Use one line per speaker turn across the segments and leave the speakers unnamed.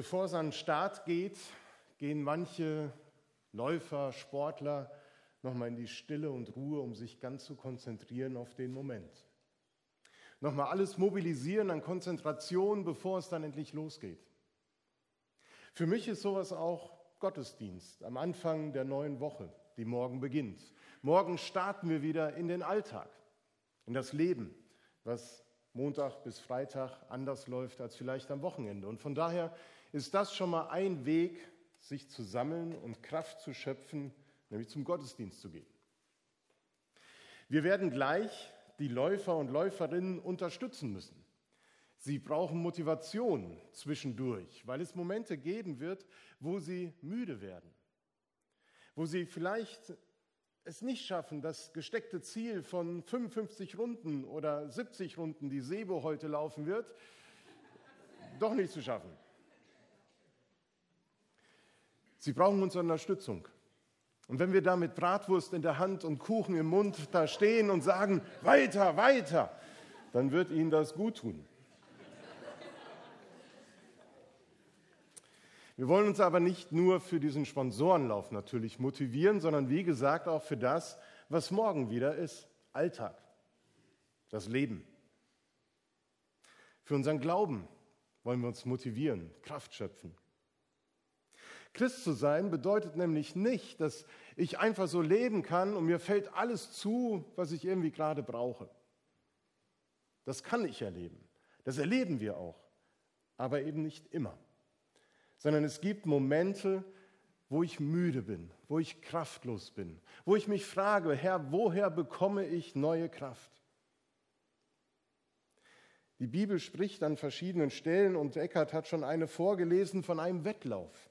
Bevor es an den Start geht, gehen manche Läufer, Sportler nochmal in die Stille und Ruhe, um sich ganz zu konzentrieren auf den Moment. Nochmal alles mobilisieren an Konzentration, bevor es dann endlich losgeht. Für mich ist sowas auch Gottesdienst am Anfang der neuen Woche, die morgen beginnt. Morgen starten wir wieder in den Alltag, in das Leben, was Montag bis Freitag anders läuft als vielleicht am Wochenende. Und von daher ist das schon mal ein Weg, sich zu sammeln und Kraft zu schöpfen, nämlich zum Gottesdienst zu gehen. Wir werden gleich die Läufer und Läuferinnen unterstützen müssen. Sie brauchen Motivation zwischendurch, weil es Momente geben wird, wo sie müde werden, wo sie vielleicht es nicht schaffen, das gesteckte Ziel von 55 Runden oder 70 Runden, die Sebo heute laufen wird, doch nicht zu schaffen. Sie brauchen unsere Unterstützung. Und wenn wir da mit Bratwurst in der Hand und Kuchen im Mund da stehen und sagen, weiter, weiter, dann wird Ihnen das gut tun. Wir wollen uns aber nicht nur für diesen Sponsorenlauf natürlich motivieren, sondern wie gesagt auch für das, was morgen wieder ist, Alltag, das Leben. Für unseren Glauben wollen wir uns motivieren, Kraft schöpfen. Christ zu sein bedeutet nämlich nicht, dass ich einfach so leben kann und mir fällt alles zu, was ich irgendwie gerade brauche. Das kann ich erleben. Das erleben wir auch, aber eben nicht immer. Sondern es gibt Momente, wo ich müde bin, wo ich kraftlos bin, wo ich mich frage, Herr, woher bekomme ich neue Kraft? Die Bibel spricht an verschiedenen Stellen und Eckhart hat schon eine vorgelesen von einem Wettlauf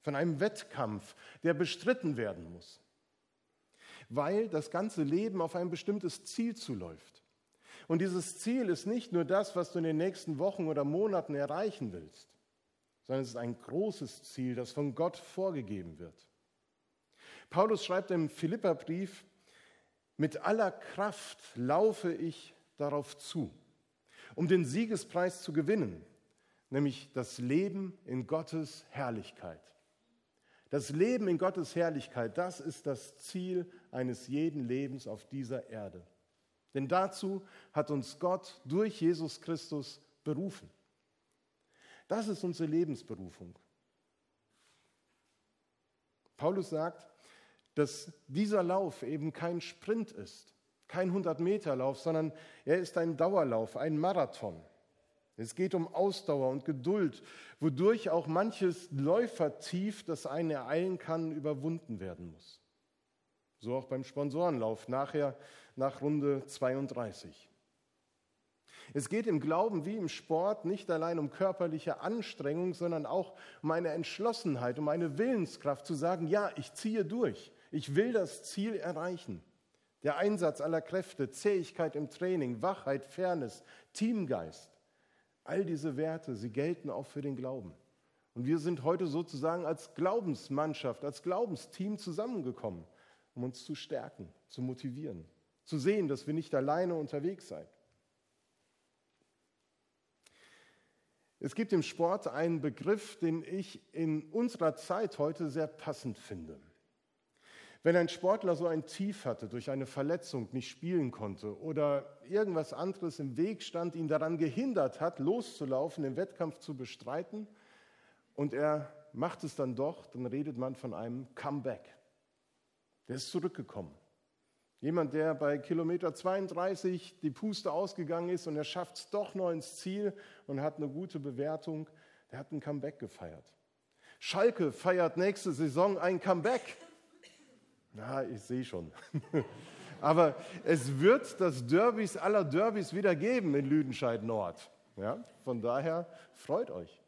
von einem Wettkampf, der bestritten werden muss, weil das ganze Leben auf ein bestimmtes Ziel zuläuft. Und dieses Ziel ist nicht nur das, was du in den nächsten Wochen oder Monaten erreichen willst, sondern es ist ein großes Ziel, das von Gott vorgegeben wird. Paulus schreibt im Philipperbrief, mit aller Kraft laufe ich darauf zu, um den Siegespreis zu gewinnen, nämlich das Leben in Gottes Herrlichkeit. Das Leben in Gottes Herrlichkeit, das ist das Ziel eines jeden Lebens auf dieser Erde. Denn dazu hat uns Gott durch Jesus Christus berufen. Das ist unsere Lebensberufung. Paulus sagt, dass dieser Lauf eben kein Sprint ist, kein 100-Meter-Lauf, sondern er ist ein Dauerlauf, ein Marathon. Es geht um Ausdauer und Geduld, wodurch auch manches Läufertief, das einen ereilen kann, überwunden werden muss. So auch beim Sponsorenlauf, nachher nach Runde 32. Es geht im Glauben wie im Sport nicht allein um körperliche Anstrengung, sondern auch um eine Entschlossenheit, um eine Willenskraft zu sagen, ja, ich ziehe durch, ich will das Ziel erreichen. Der Einsatz aller Kräfte, Zähigkeit im Training, Wachheit, Fairness, Teamgeist. All diese Werte, sie gelten auch für den Glauben. Und wir sind heute sozusagen als Glaubensmannschaft, als Glaubensteam zusammengekommen, um uns zu stärken, zu motivieren, zu sehen, dass wir nicht alleine unterwegs sind. Es gibt im Sport einen Begriff, den ich in unserer Zeit heute sehr passend finde. Wenn ein Sportler so ein Tief hatte, durch eine Verletzung nicht spielen konnte oder irgendwas anderes im Weg stand, ihn daran gehindert hat, loszulaufen, den Wettkampf zu bestreiten, und er macht es dann doch, dann redet man von einem Comeback. Der ist zurückgekommen. Jemand, der bei Kilometer 32 die Puste ausgegangen ist und er schafft es doch noch ins Ziel und hat eine gute Bewertung, der hat ein Comeback gefeiert. Schalke feiert nächste Saison ein Comeback. Na, ich sehe schon. Aber es wird das Derbys aller Derbys wieder geben in Lüdenscheid Nord. Ja, von daher freut euch.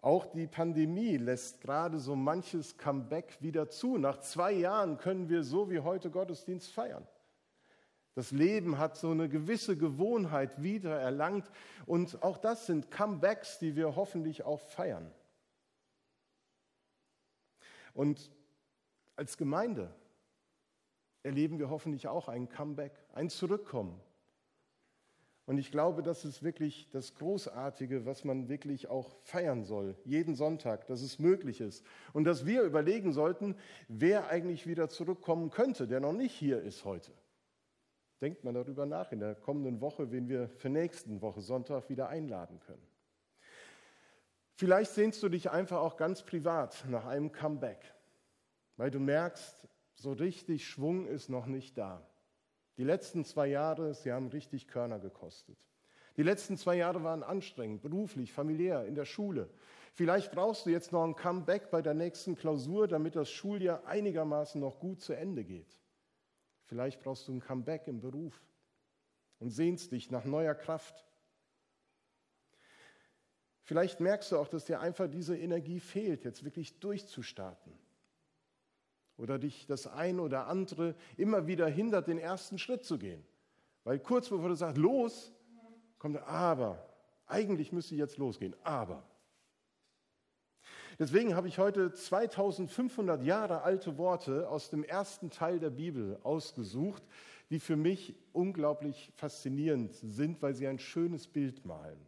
Auch die Pandemie lässt gerade so manches Comeback wieder zu. Nach zwei Jahren können wir so wie heute Gottesdienst feiern. Das Leben hat so eine gewisse Gewohnheit wieder erlangt und auch das sind Comebacks, die wir hoffentlich auch feiern. Und als Gemeinde erleben wir hoffentlich auch ein Comeback, ein Zurückkommen. Und ich glaube, das ist wirklich das Großartige, was man wirklich auch feiern soll, jeden Sonntag, dass es möglich ist. Und dass wir überlegen sollten, wer eigentlich wieder zurückkommen könnte, der noch nicht hier ist heute. Denkt man darüber nach in der kommenden Woche, wen wir für nächsten Woche Sonntag wieder einladen können. Vielleicht sehnst du dich einfach auch ganz privat nach einem Comeback, weil du merkst, so richtig Schwung ist noch nicht da. Die letzten zwei Jahre, sie haben richtig Körner gekostet. Die letzten zwei Jahre waren anstrengend, beruflich, familiär, in der Schule. Vielleicht brauchst du jetzt noch ein Comeback bei der nächsten Klausur, damit das Schuljahr einigermaßen noch gut zu Ende geht. Vielleicht brauchst du ein Comeback im Beruf und sehnst dich nach neuer Kraft. Vielleicht merkst du auch, dass dir einfach diese Energie fehlt, jetzt wirklich durchzustarten oder dich das ein oder andere immer wieder hindert, den ersten Schritt zu gehen. Weil kurz bevor du sagst, los, kommt Aber. Eigentlich müsste ich jetzt losgehen, aber. Deswegen habe ich heute 2500 Jahre alte Worte aus dem ersten Teil der Bibel ausgesucht, die für mich unglaublich faszinierend sind, weil sie ein schönes Bild malen.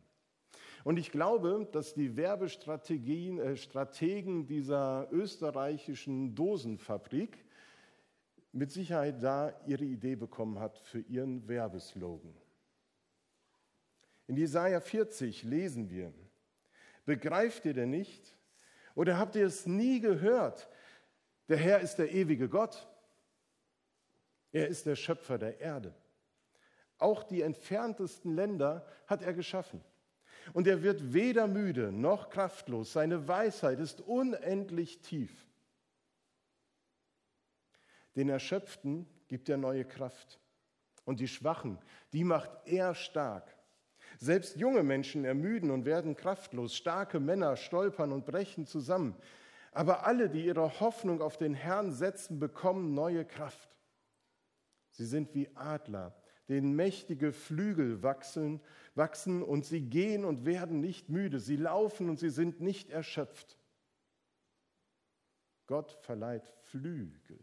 Und ich glaube, dass die Werbestrategien, äh, Strategen dieser österreichischen Dosenfabrik mit Sicherheit da ihre Idee bekommen hat für ihren Werbeslogan. In Jesaja 40 lesen wir: Begreift ihr denn nicht? Oder habt ihr es nie gehört? Der Herr ist der ewige Gott. Er ist der Schöpfer der Erde. Auch die entferntesten Länder hat er geschaffen. Und er wird weder müde noch kraftlos. Seine Weisheit ist unendlich tief. Den Erschöpften gibt er neue Kraft. Und die Schwachen, die macht er stark. Selbst junge Menschen ermüden und werden kraftlos. Starke Männer stolpern und brechen zusammen. Aber alle, die ihre Hoffnung auf den Herrn setzen, bekommen neue Kraft. Sie sind wie Adler, denen mächtige Flügel wachsen, wachsen und sie gehen und werden nicht müde. Sie laufen und sie sind nicht erschöpft. Gott verleiht Flügel.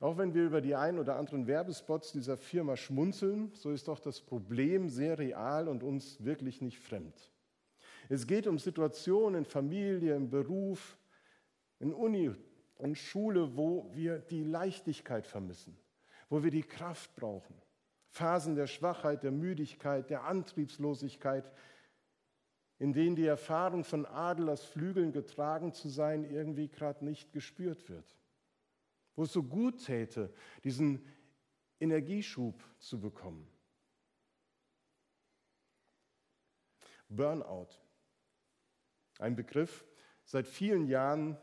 Auch wenn wir über die ein oder anderen Werbespots dieser Firma schmunzeln, so ist doch das Problem sehr real und uns wirklich nicht fremd. Es geht um Situationen in Familie, im Beruf, in Uni und Schule, wo wir die Leichtigkeit vermissen, wo wir die Kraft brauchen. Phasen der Schwachheit, der Müdigkeit, der Antriebslosigkeit, in denen die Erfahrung von Adel aus Flügeln getragen zu sein irgendwie gerade nicht gespürt wird. Wo es so gut täte, diesen Energieschub zu bekommen. Burnout. Ein Begriff seit vielen Jahren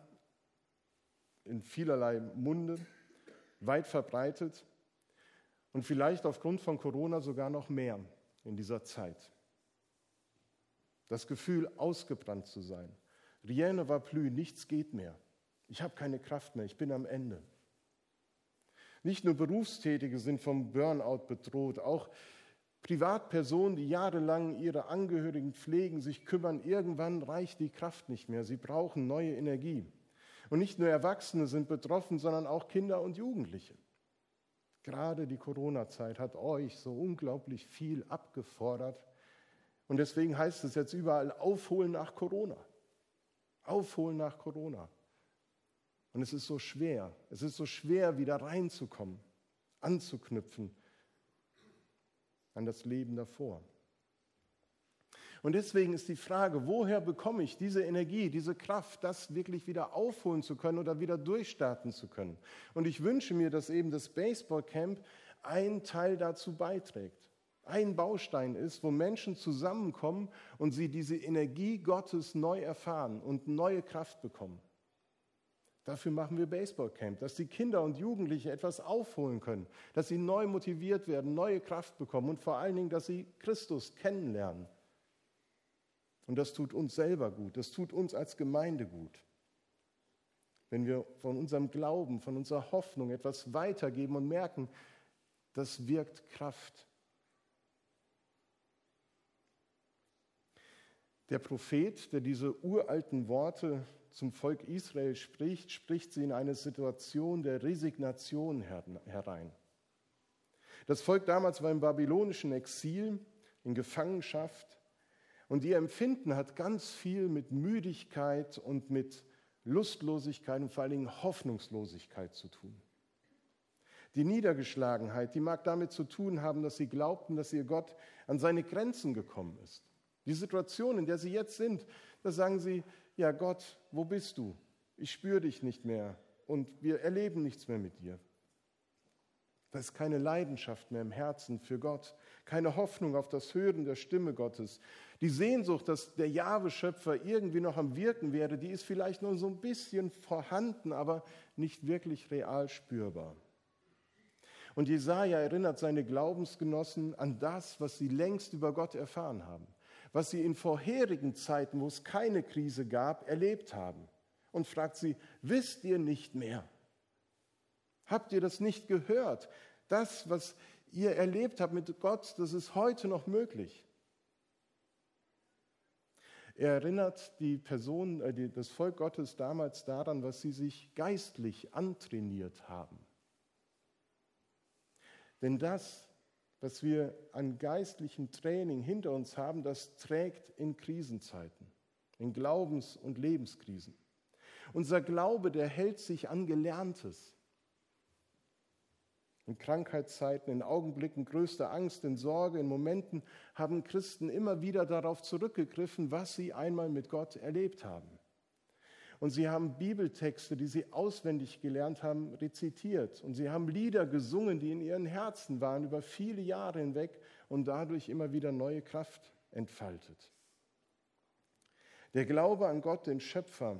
in vielerlei Munde, weit verbreitet und vielleicht aufgrund von Corona sogar noch mehr in dieser Zeit. Das Gefühl, ausgebrannt zu sein. Rien ne va plus, nichts geht mehr. Ich habe keine Kraft mehr, ich bin am Ende. Nicht nur Berufstätige sind vom Burnout bedroht, auch Privatpersonen, die jahrelang ihre Angehörigen pflegen, sich kümmern, irgendwann reicht die Kraft nicht mehr. Sie brauchen neue Energie. Und nicht nur Erwachsene sind betroffen, sondern auch Kinder und Jugendliche. Gerade die Corona-Zeit hat euch so unglaublich viel abgefordert. Und deswegen heißt es jetzt überall aufholen nach Corona. Aufholen nach Corona. Und es ist so schwer. Es ist so schwer, wieder reinzukommen, anzuknüpfen an das Leben davor. Und deswegen ist die Frage, woher bekomme ich diese Energie, diese Kraft, das wirklich wieder aufholen zu können oder wieder durchstarten zu können. Und ich wünsche mir, dass eben das Baseballcamp ein Teil dazu beiträgt. Ein Baustein ist, wo Menschen zusammenkommen und sie diese Energie Gottes neu erfahren und neue Kraft bekommen. Dafür machen wir Baseballcamp, dass die Kinder und Jugendliche etwas aufholen können, dass sie neu motiviert werden, neue Kraft bekommen und vor allen Dingen, dass sie Christus kennenlernen und das tut uns selber gut, das tut uns als Gemeinde gut. Wenn wir von unserem Glauben, von unserer Hoffnung etwas weitergeben und merken, das wirkt Kraft. Der Prophet, der diese uralten Worte zum Volk Israel spricht, spricht sie in eine Situation der Resignation herein. Das Volk damals war im babylonischen Exil, in Gefangenschaft. Und ihr Empfinden hat ganz viel mit Müdigkeit und mit Lustlosigkeit und vor allen Dingen Hoffnungslosigkeit zu tun. Die Niedergeschlagenheit, die mag damit zu tun haben, dass sie glaubten, dass ihr Gott an seine Grenzen gekommen ist. Die Situation, in der sie jetzt sind, da sagen sie, ja Gott, wo bist du? Ich spüre dich nicht mehr und wir erleben nichts mehr mit dir. Da ist keine Leidenschaft mehr im Herzen für Gott, keine Hoffnung auf das Hören der Stimme Gottes. Die Sehnsucht, dass der Jahwe-Schöpfer irgendwie noch am Wirken wäre, die ist vielleicht nur so ein bisschen vorhanden, aber nicht wirklich real spürbar. Und Jesaja erinnert seine Glaubensgenossen an das, was sie längst über Gott erfahren haben, was sie in vorherigen Zeiten, wo es keine Krise gab, erlebt haben. Und fragt sie, wisst ihr nicht mehr? Habt ihr das nicht gehört? Das, was ihr erlebt habt mit Gott, das ist heute noch möglich. Er erinnert die Person, äh, das Volk Gottes damals daran, was sie sich geistlich antrainiert haben. Denn das, was wir an geistlichem Training hinter uns haben, das trägt in Krisenzeiten, in Glaubens- und Lebenskrisen. Unser Glaube, der hält sich an Gelerntes. In Krankheitszeiten, in Augenblicken größter Angst, in Sorge, in Momenten haben Christen immer wieder darauf zurückgegriffen, was sie einmal mit Gott erlebt haben. Und sie haben Bibeltexte, die sie auswendig gelernt haben, rezitiert. Und sie haben Lieder gesungen, die in ihren Herzen waren über viele Jahre hinweg und dadurch immer wieder neue Kraft entfaltet. Der Glaube an Gott, den Schöpfer,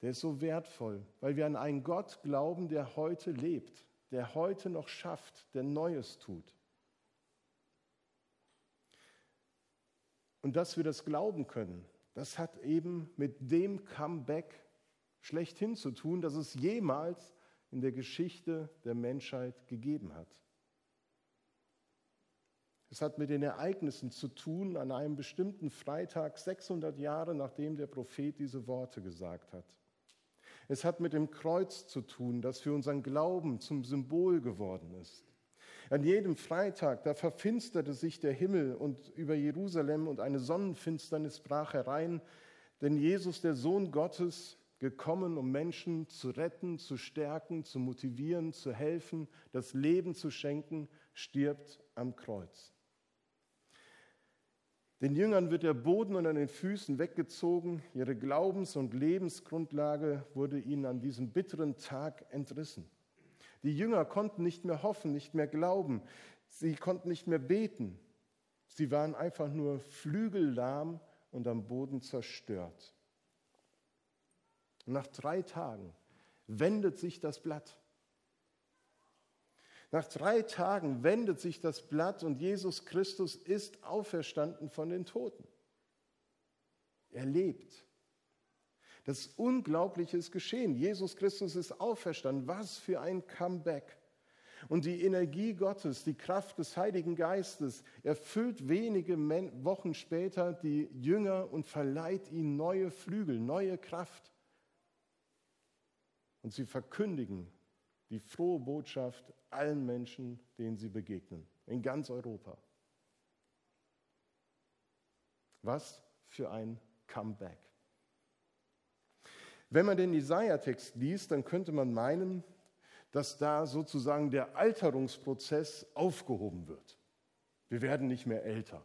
der ist so wertvoll, weil wir an einen Gott glauben, der heute lebt, der heute noch schafft, der Neues tut. Und dass wir das glauben können, das hat eben mit dem Comeback schlechthin zu tun, das es jemals in der Geschichte der Menschheit gegeben hat. Es hat mit den Ereignissen zu tun an einem bestimmten Freitag, 600 Jahre nachdem der Prophet diese Worte gesagt hat. Es hat mit dem Kreuz zu tun, das für unseren Glauben zum Symbol geworden ist. An jedem Freitag, da verfinsterte sich der Himmel und über Jerusalem und eine Sonnenfinsternis brach herein, denn Jesus, der Sohn Gottes, gekommen, um Menschen zu retten, zu stärken, zu motivieren, zu helfen, das Leben zu schenken, stirbt am Kreuz. Den Jüngern wird der Boden unter den Füßen weggezogen, ihre Glaubens- und Lebensgrundlage wurde ihnen an diesem bitteren Tag entrissen. Die Jünger konnten nicht mehr hoffen, nicht mehr glauben. Sie konnten nicht mehr beten. Sie waren einfach nur flügellahm und am Boden zerstört. Nach drei Tagen wendet sich das Blatt. Nach drei Tagen wendet sich das Blatt und Jesus Christus ist auferstanden von den Toten. Er lebt. Das Unglaubliche ist geschehen. Jesus Christus ist auferstanden. Was für ein Comeback. Und die Energie Gottes, die Kraft des Heiligen Geistes erfüllt wenige Wochen später die Jünger und verleiht ihnen neue Flügel, neue Kraft. Und sie verkündigen die frohe Botschaft allen Menschen, denen sie begegnen, in ganz Europa. Was für ein Comeback. Wenn man den Jesaja-Text liest, dann könnte man meinen, dass da sozusagen der Alterungsprozess aufgehoben wird. Wir werden nicht mehr älter.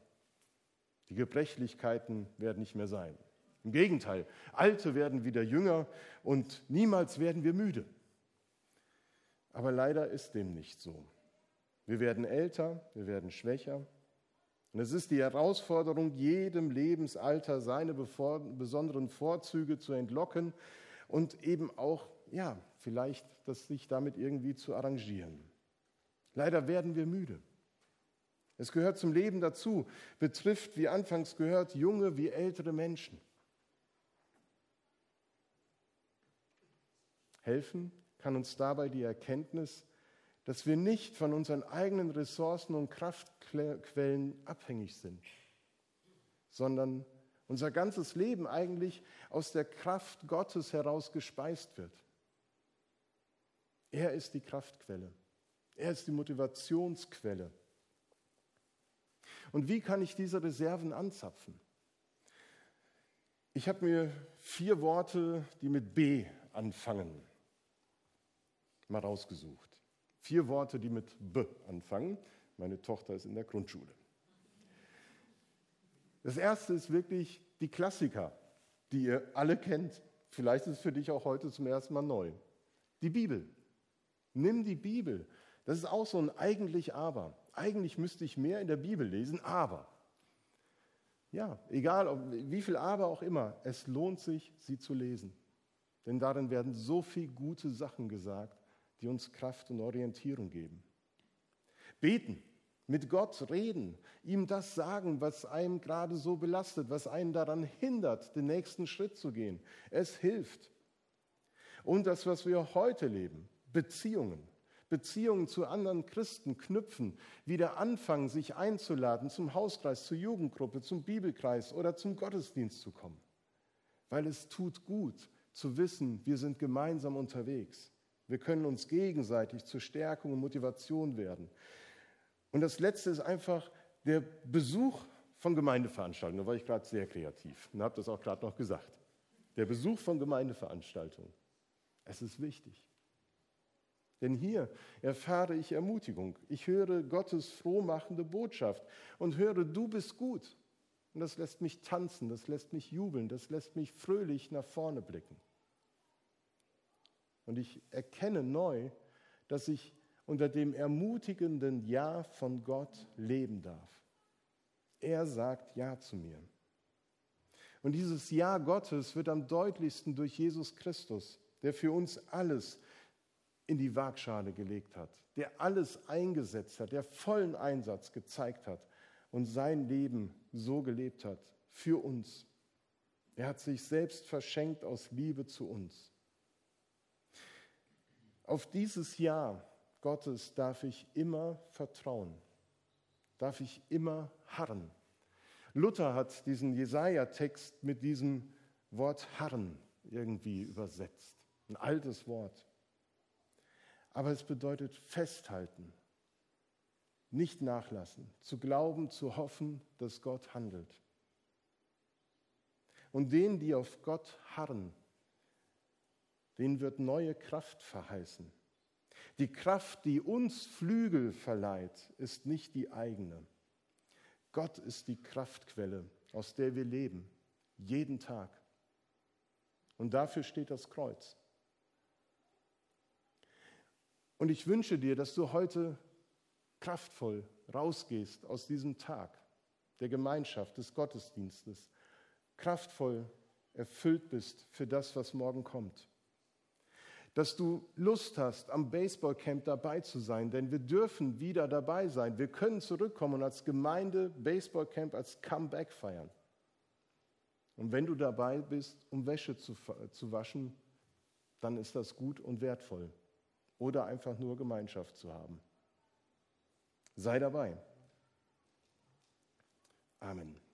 Die Gebrechlichkeiten werden nicht mehr sein. Im Gegenteil, Alte werden wieder jünger und niemals werden wir müde. Aber leider ist dem nicht so. Wir werden älter, wir werden schwächer. Und es ist die Herausforderung, jedem Lebensalter seine besonderen Vorzüge zu entlocken und eben auch, ja, vielleicht das sich damit irgendwie zu arrangieren. Leider werden wir müde. Es gehört zum Leben dazu, betrifft, wie anfangs gehört, junge wie ältere Menschen. Helfen kann uns dabei die Erkenntnis, dass wir nicht von unseren eigenen Ressourcen und Kraftquellen abhängig sind, sondern unser ganzes Leben eigentlich aus der Kraft Gottes heraus gespeist wird. Er ist die Kraftquelle. Er ist die Motivationsquelle. Und wie kann ich diese Reserven anzapfen? Ich habe mir vier Worte, die mit B anfangen, mal rausgesucht. Vier Worte, die mit B anfangen. Meine Tochter ist in der Grundschule. Das erste ist wirklich die Klassiker, die ihr alle kennt. Vielleicht ist es für dich auch heute zum ersten Mal neu. Die Bibel. Nimm die Bibel. Das ist auch so ein eigentlich aber. Eigentlich müsste ich mehr in der Bibel lesen, aber. Ja, egal wie viel aber auch immer, es lohnt sich, sie zu lesen. Denn darin werden so viele gute Sachen gesagt, die uns Kraft und Orientierung geben. Beten, mit Gott reden, ihm das sagen, was einem gerade so belastet, was einen daran hindert, den nächsten Schritt zu gehen. Es hilft. Und das, was wir heute leben, Beziehungen. Beziehungen zu anderen Christen knüpfen, wieder anfangen, sich einzuladen, zum Hauskreis, zur Jugendgruppe, zum Bibelkreis oder zum Gottesdienst zu kommen. Weil es tut gut zu wissen, wir sind gemeinsam unterwegs. Wir können uns gegenseitig zur Stärkung und Motivation werden. Und das Letzte ist einfach der Besuch von Gemeindeveranstaltungen. Da war ich gerade sehr kreativ und habe das auch gerade noch gesagt. Der Besuch von Gemeindeveranstaltungen. Es ist wichtig. Denn hier erfahre ich Ermutigung. Ich höre Gottes frohmachende Botschaft und höre, du bist gut. Und das lässt mich tanzen, das lässt mich jubeln, das lässt mich fröhlich nach vorne blicken. Und ich erkenne neu, dass ich unter dem ermutigenden Ja von Gott leben darf. Er sagt Ja zu mir. Und dieses Ja Gottes wird am deutlichsten durch Jesus Christus, der für uns alles in die Waagschale gelegt hat, der alles eingesetzt hat, der vollen Einsatz gezeigt hat und sein Leben so gelebt hat für uns. Er hat sich selbst verschenkt aus Liebe zu uns. Auf dieses Ja Gottes darf ich immer vertrauen, darf ich immer harren. Luther hat diesen Jesaja-Text mit diesem Wort harren irgendwie übersetzt. Ein altes Wort. Aber es bedeutet festhalten, nicht nachlassen, zu glauben, zu hoffen, dass Gott handelt. Und denen, die auf Gott harren, denen wird neue Kraft verheißen. Die Kraft, die uns Flügel verleiht, ist nicht die eigene. Gott ist die Kraftquelle, aus der wir leben, jeden Tag. Und dafür steht das Kreuz. Und ich wünsche dir, dass du heute kraftvoll rausgehst aus diesem Tag der Gemeinschaft, des Gottesdienstes, kraftvoll erfüllt bist für das, was morgen kommt dass du Lust hast, am Baseballcamp dabei zu sein, denn wir dürfen wieder dabei sein. Wir können zurückkommen und als Gemeinde Baseballcamp als Comeback feiern. Und wenn du dabei bist, um Wäsche zu, zu waschen, dann ist das gut und wertvoll. Oder einfach nur Gemeinschaft zu haben. Sei dabei. Amen.